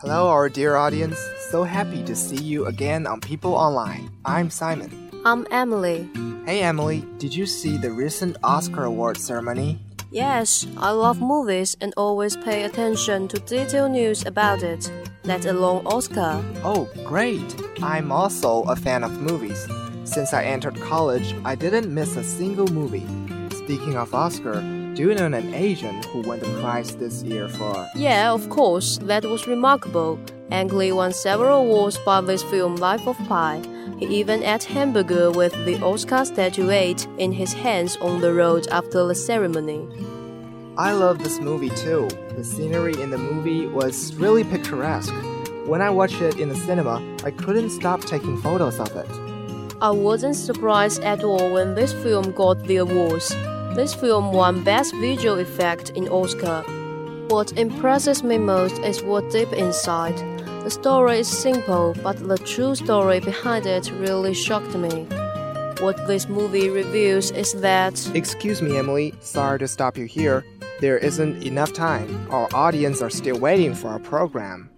Hello, our dear audience. So happy to see you again on People Online. I'm Simon. I'm Emily. Hey, Emily, did you see the recent Oscar award ceremony? Yes, I love movies and always pay attention to detailed news about it, let alone Oscar. Oh, great! I'm also a fan of movies. Since I entered college, I didn't miss a single movie. Speaking of Oscar, do you know an Asian who won the prize this year for? Yeah, of course, that was remarkable. Ang Lee won several awards for this film Life of Pi. He even ate hamburger with the Oscar statuette in his hands on the road after the ceremony. I love this movie too. The scenery in the movie was really picturesque. When I watched it in the cinema, I couldn't stop taking photos of it. I wasn't surprised at all when this film got the awards. This film won Best Visual Effect in Oscar. What impresses me most is what deep inside. The story is simple, but the true story behind it really shocked me. What this movie reveals is that Excuse me, Emily. Sorry to stop you here. There isn't enough time. Our audience are still waiting for our program.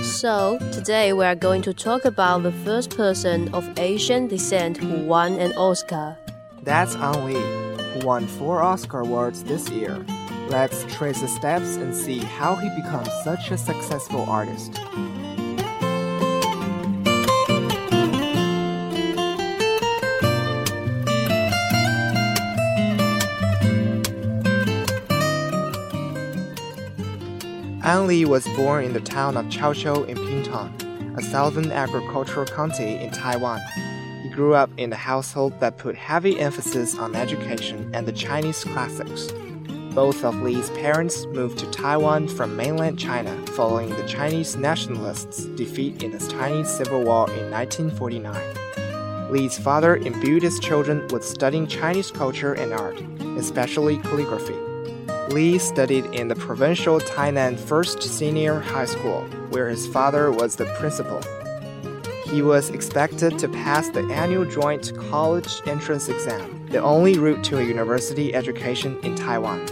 so today we are going to talk about the first person of Asian descent who won an Oscar. That's Ang Lee, who won four Oscar awards this year. Let's trace the steps and see how he becomes such a successful artist. An Li was born in the town of Chaozhou in Pingtung, a southern agricultural county in Taiwan. He grew up in a household that put heavy emphasis on education and the Chinese classics. Both of Li's parents moved to Taiwan from mainland China following the Chinese nationalists' defeat in the Chinese Civil War in 1949. Li's father imbued his children with studying Chinese culture and art, especially calligraphy. Li studied in the provincial Tainan First Senior High School, where his father was the principal. He was expected to pass the annual joint college entrance exam, the only route to a university education in Taiwan.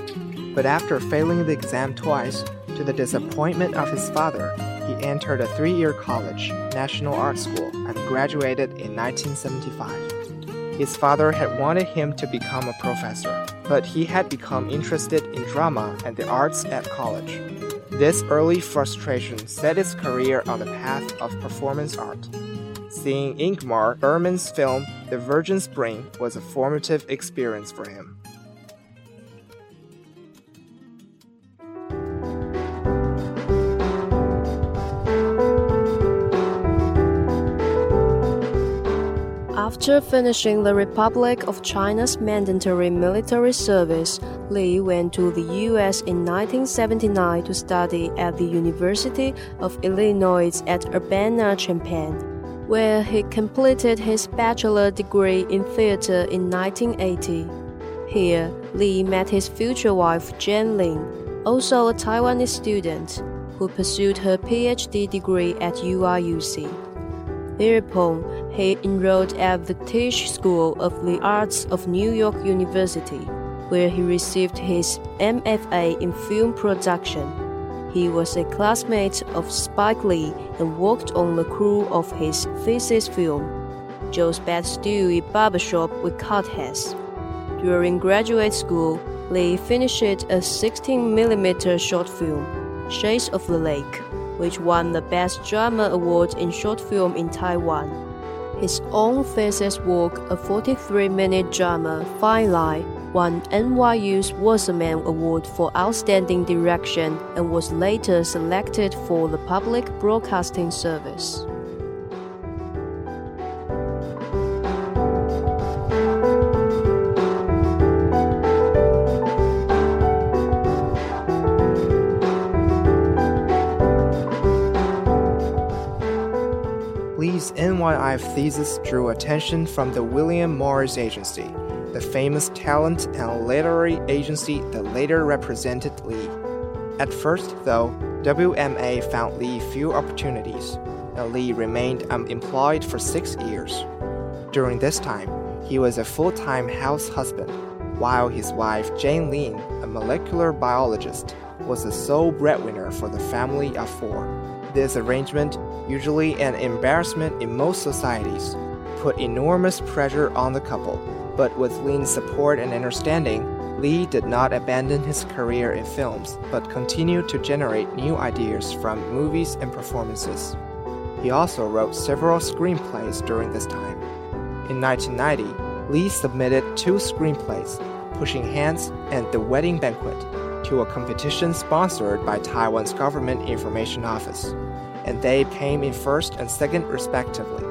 But after failing the exam twice, to the disappointment of his father, he entered a three year college, National Art School, and graduated in 1975. His father had wanted him to become a professor, but he had become interested in drama and the arts at college. This early frustration set his career on the path of performance art. Seeing Ingmar Bergman's film The Virgin Spring was a formative experience for him. After finishing the Republic of China's mandatory military service, Li went to the US in 1979 to study at the University of Illinois at Urbana-Champaign, where he completed his bachelor degree in theater in 1980. Here, Li met his future wife Jane Lin, also a Taiwanese student, who pursued her PhD degree at UIUC. Thereupon, he enrolled at the Tisch School of the Arts of New York University, where he received his MFA in film production. He was a classmate of Spike Lee and worked on the crew of his thesis film, Joe's Bed-Stuy Barbershop We Cut Heads. During graduate school, Lee finished a 16mm short film, Shades of the Lake, which won the Best Drama Award in Short Film in Taiwan. His own thesis work, a 43 minute drama, Fine Line, won NYU's Wasserman Award for Outstanding Direction and was later selected for the Public Broadcasting Service. NYU thesis drew attention from the William Morris Agency, the famous talent and literary agency that later represented Lee. At first, though, WMA found Lee few opportunities. and Lee remained unemployed for six years. During this time, he was a full time house husband, while his wife, Jane Lin, a molecular biologist, was the sole breadwinner for the family of four. This arrangement, usually an embarrassment in most societies, put enormous pressure on the couple, but with Lin's support and understanding, Lee did not abandon his career in films, but continued to generate new ideas from movies and performances. He also wrote several screenplays during this time. In 1990, Lee submitted two screenplays, Pushing Hands and The Wedding Banquet, to a competition sponsored by Taiwan's Government Information Office, and they came in first and second respectively.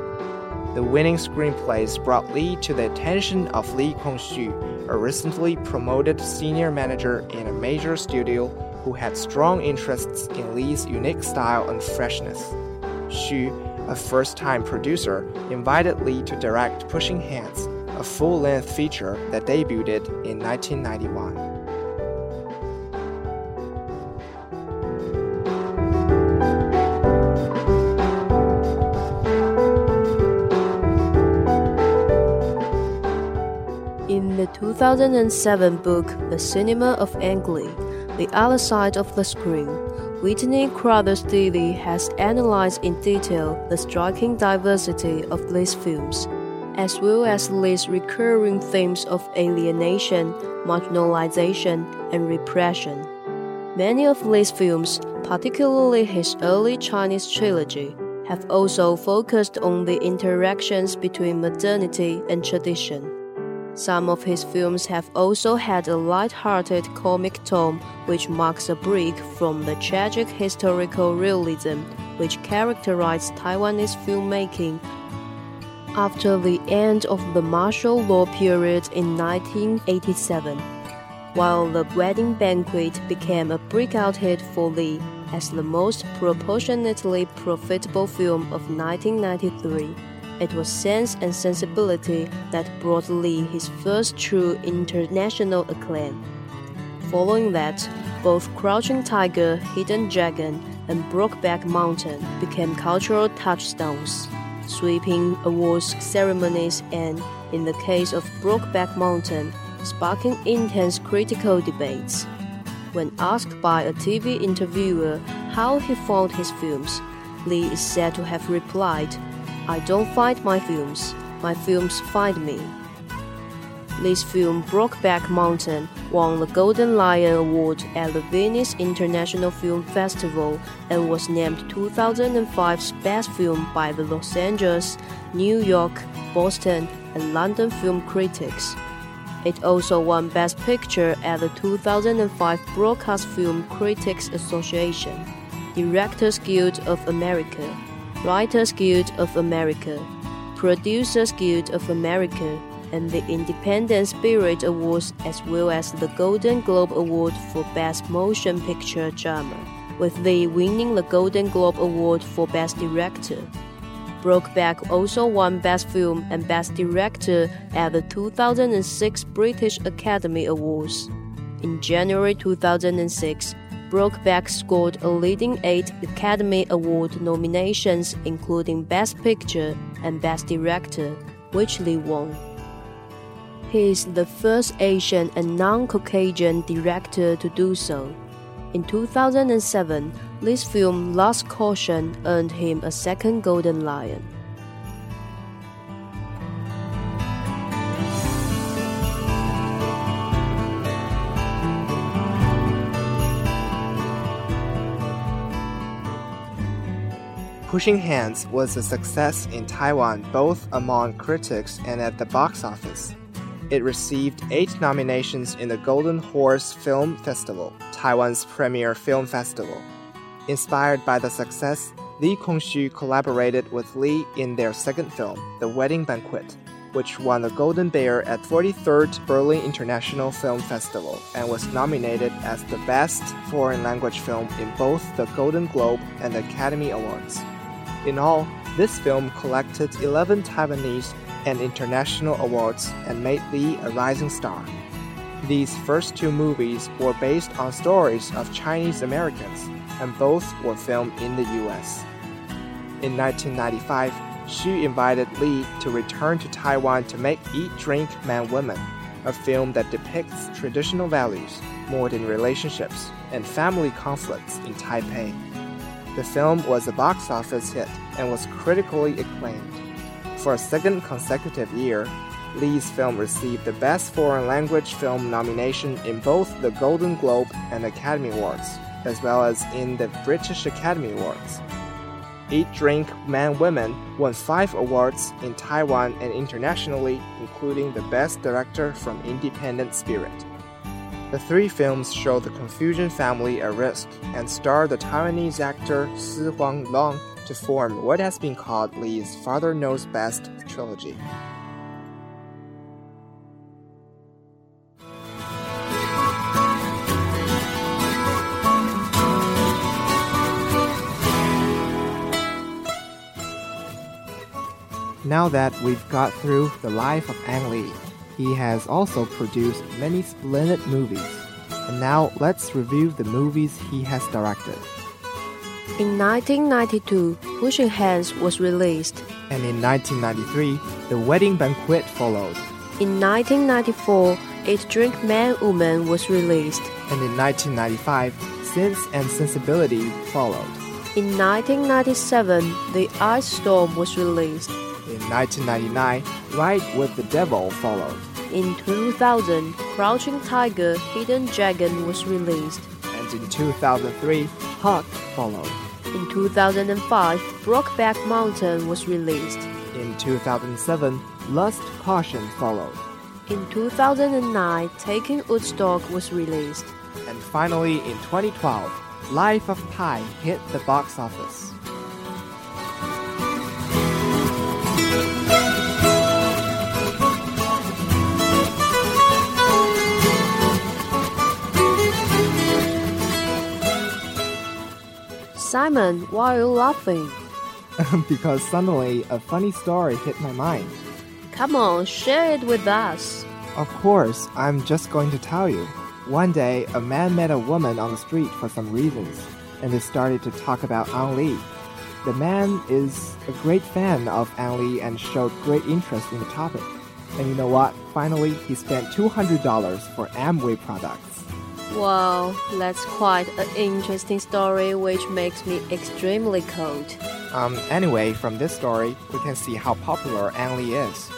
The winning screenplays brought Lee to the attention of Li-Kong Hsu, a recently promoted senior manager in a major studio who had strong interests in Lee's unique style and freshness. Xu, a first time producer, invited Lee to direct Pushing Hands, a full length feature that debuted in 1991. 2007 book The Cinema of Ang Lee, The Other Side of the Screen, Whitney Crothers Dilley has analyzed in detail the striking diversity of Lee's films, as well as Lee's recurring themes of alienation, marginalization, and repression. Many of Lee's films, particularly his early Chinese trilogy, have also focused on the interactions between modernity and tradition. Some of his films have also had a light-hearted comic tone which marks a break from the tragic historical realism which characterized Taiwanese filmmaking after the end of the martial law period in 1987, while The Wedding Banquet became a breakout hit for Lee as the most proportionately profitable film of 1993. It was Sense and Sensibility that brought Lee his first true international acclaim. Following that, both Crouching Tiger, Hidden Dragon, and Brokeback Mountain became cultural touchstones, sweeping awards ceremonies and, in the case of Brokeback Mountain, sparking intense critical debates. When asked by a TV interviewer how he found his films, Lee is said to have replied, I don't find my films, my films find me. This film Brokeback Mountain won the Golden Lion Award at the Venice International Film Festival and was named 2005's best film by the Los Angeles, New York, Boston, and London film critics. It also won Best Picture at the 2005 Broadcast Film Critics Association, Directors Guild of America, Writers Guild of America, Producers Guild of America, and the Independent Spirit Awards, as well as the Golden Globe Award for Best Motion Picture Drama, with Lee winning the Golden Globe Award for Best Director. Brokeback also won Best Film and Best Director at the 2006 British Academy Awards. In January 2006, Brokeback scored a leading eight Academy Award nominations, including Best Picture and Best Director, which Lee won. He is the first Asian and non Caucasian director to do so. In 2007, Lee's film Lust Caution earned him a second Golden Lion. Pushing Hands was a success in Taiwan both among critics and at the box office. It received eight nominations in the Golden Horse Film Festival, Taiwan's premier film festival. Inspired by the success, Li-Kong Hsu collaborated with Lee in their second film, The Wedding Banquet, which won the Golden Bear at 43rd Berlin International Film Festival and was nominated as the best foreign language film in both the Golden Globe and Academy Awards. In all, this film collected 11 Taiwanese and international awards and made Lee a rising star. These first two movies were based on stories of Chinese Americans, and both were filmed in the US. In 1995, Xu invited Li to return to Taiwan to make Eat, Drink, Man, Woman, a film that depicts traditional values, modern relationships, and family conflicts in Taipei. The film was a box office hit and was critically acclaimed. For a second consecutive year, Lee's film received the Best Foreign Language Film nomination in both the Golden Globe and Academy Awards, as well as in the British Academy Awards. Eat, Drink, Man, Women won five awards in Taiwan and internationally, including the Best Director from Independent Spirit. The three films show the Confucian family at risk and star the Taiwanese actor Sihung Lung to form what has been called Li's Father Knows Best trilogy. Now that we've got through the life of Ang Lee, he has also produced many splendid movies. And now let's review the movies he has directed. In 1992, Pushing Hands was released. And in 1993, The Wedding Banquet followed. In 1994, Eat Drink Man Woman was released. And in 1995, Sense and Sensibility followed. In 1997, The Ice Storm was released. In 1999, Ride with the Devil followed. In 2000, Crouching Tiger, Hidden Dragon was released. And in 2003, Hulk followed. In 2005, Brokeback Mountain was released. In 2007, Lust Caution followed. In 2009, Taking Woodstock was released. And finally, in 2012, Life of Pi hit the box office. Simon, why are you laughing? because suddenly a funny story hit my mind. Come on, share it with us. Of course, I'm just going to tell you. One day, a man met a woman on the street for some reasons, and they started to talk about Ang Lee. The man is a great fan of Ang Lee and showed great interest in the topic. And you know what? Finally, he spent $200 for Amway products. Wow, that's quite an interesting story which makes me extremely cold. Um, anyway, from this story, we can see how popular Ang Lee is.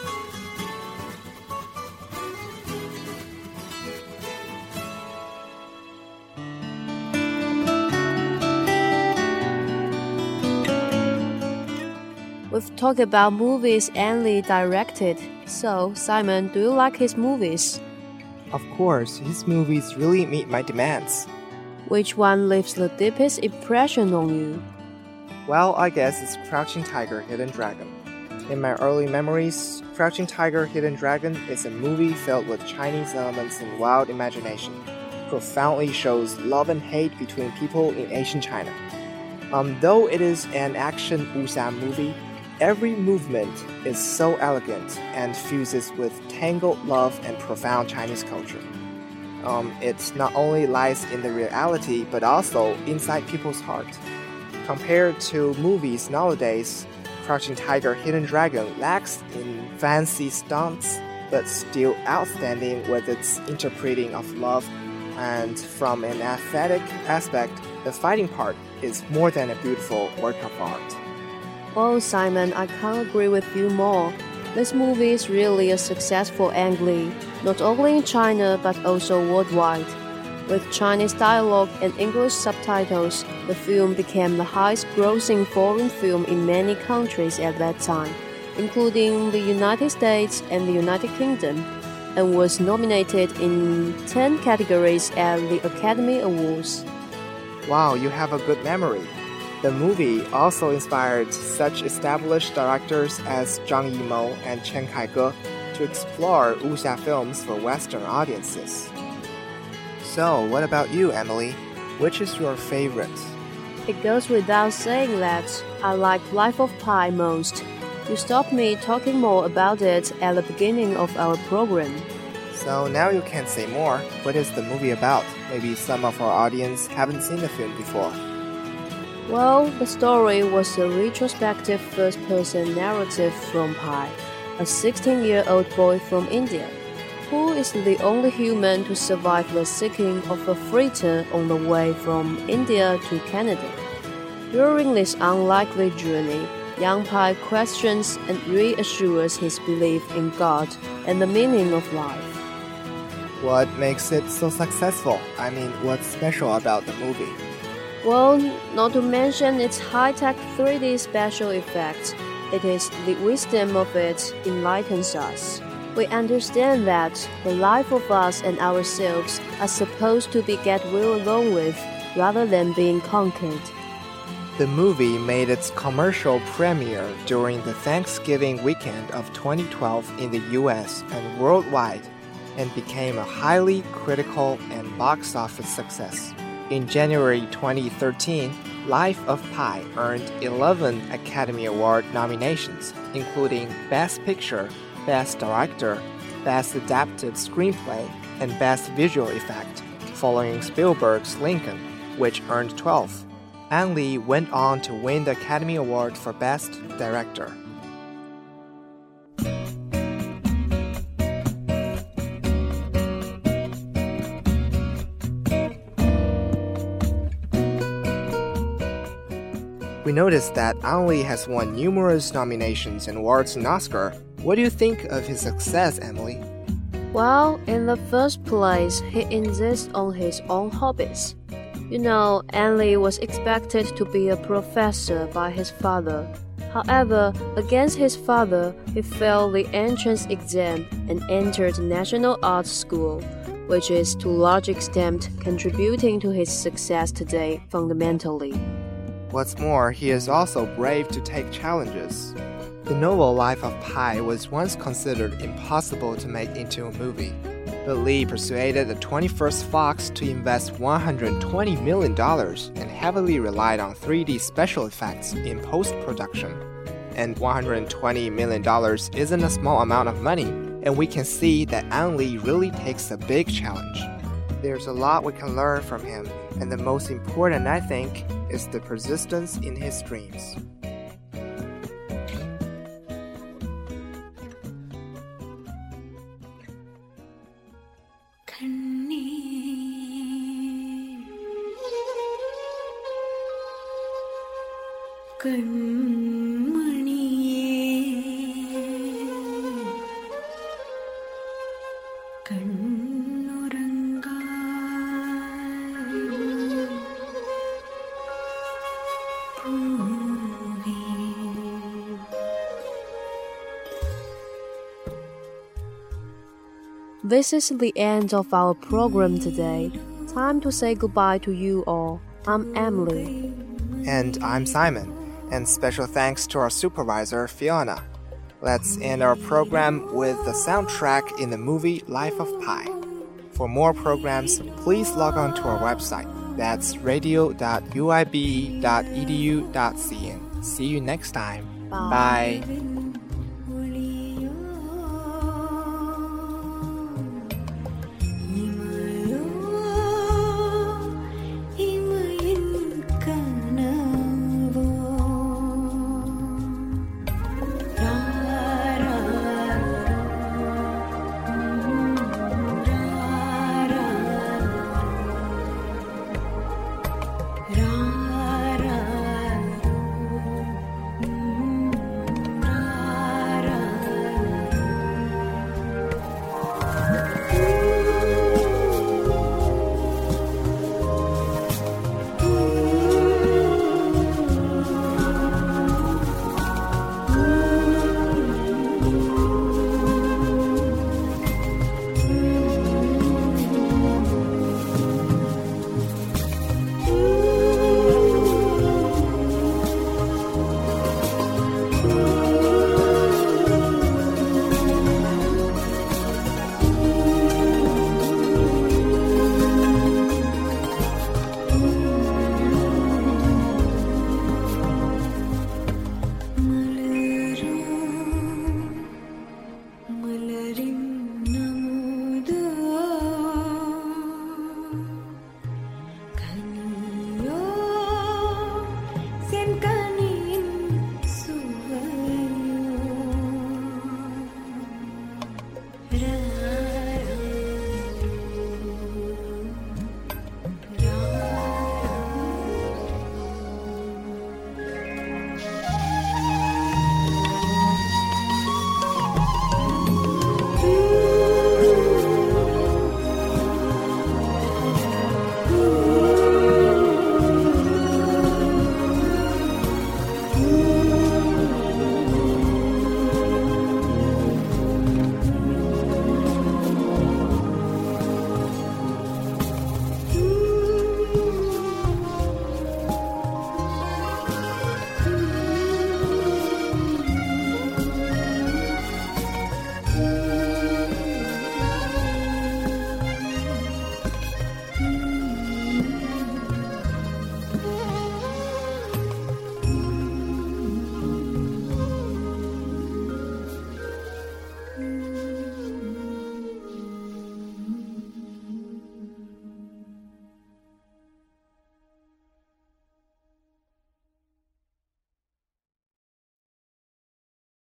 We've talked about movies Ang Lee directed. So, Simon, do you like his movies? Of course, his movies really meet my demands. Which one leaves the deepest impression on you? Well, I guess it's Crouching Tiger, Hidden Dragon. In my early memories, Crouching Tiger, Hidden Dragon is a movie filled with Chinese elements and wild imagination. Profoundly shows love and hate between people in Asian China. Um, though it is an action wuxia movie, every movement is so elegant and fuses with tangled love and profound Chinese culture. Um, it not only lies in the reality but also inside people's heart. Compared to movies nowadays, Crouching Tiger, Hidden Dragon lacks in fancy stunts, but still outstanding with its interpreting of love. And from an aesthetic aspect, the fighting part is more than a beautiful work of art. Oh, Simon, I can't agree with you more. This movie is really a successful Ang Lee, not only in China but also worldwide. With Chinese dialogue and English subtitles, the film became the highest grossing foreign film in many countries at that time, including the United States and the United Kingdom, and was nominated in 10 categories at the Academy Awards. Wow, you have a good memory. The movie also inspired such established directors as Zhang Yimou and Chen Kaige to explore wuxia films for Western audiences. So, what about you, Emily? Which is your favorite? It goes without saying that I like Life of Pi most. You stopped me talking more about it at the beginning of our program. So now you can say more. What is the movie about? Maybe some of our audience haven't seen the film before. Well, the story was a retrospective first person narrative from Pi, a 16 year old boy from India, who is the only human to survive the sinking of a freighter on the way from India to Canada. During this unlikely journey, Young Pi questions and reassures his belief in God and the meaning of life. What makes it so successful? I mean, what's special about the movie? Well, not to mention its high tech 3D special effects, it is the wisdom of it enlightens us. We understand that the life of us and ourselves are supposed to be get well along with rather than being conquered. The movie made its commercial premiere during the Thanksgiving weekend of 2012 in the US and worldwide and became a highly critical and box office success. In January 2013, Life of Pi earned 11 Academy Award nominations, including Best Picture, Best Director, Best Adapted Screenplay, and Best Visual Effect, following Spielberg's Lincoln, which earned 12. Ang Lee went on to win the Academy Award for Best Director. We noticed that Ang Lee has won numerous nominations and awards and Oscar. What do you think of his success, Emily? Well, in the first place, he insists on his own hobbies. You know, Ang Lee was expected to be a professor by his father. However, against his father, he failed the entrance exam and entered National Art School, which is to large extent contributing to his success today fundamentally. What's more, he is also brave to take challenges. The novel Life of Pi was once considered impossible to make into a movie, but Lee persuaded the 21st Fox to invest $120 million and heavily relied on 3D special effects in post production. And $120 million isn't a small amount of money, and we can see that Ang Lee really takes a big challenge. There's a lot we can learn from him, and the most important, I think, is the persistence in his dreams. This is the end of our program today. Time to say goodbye to you all. I'm Emily. And I'm Simon. And special thanks to our supervisor, Fiona. Let's end our program with the soundtrack in the movie Life of Pi. For more programs, please log on to our website. That's radio.uibe.edu.cn. See you next time. Bye. Bye.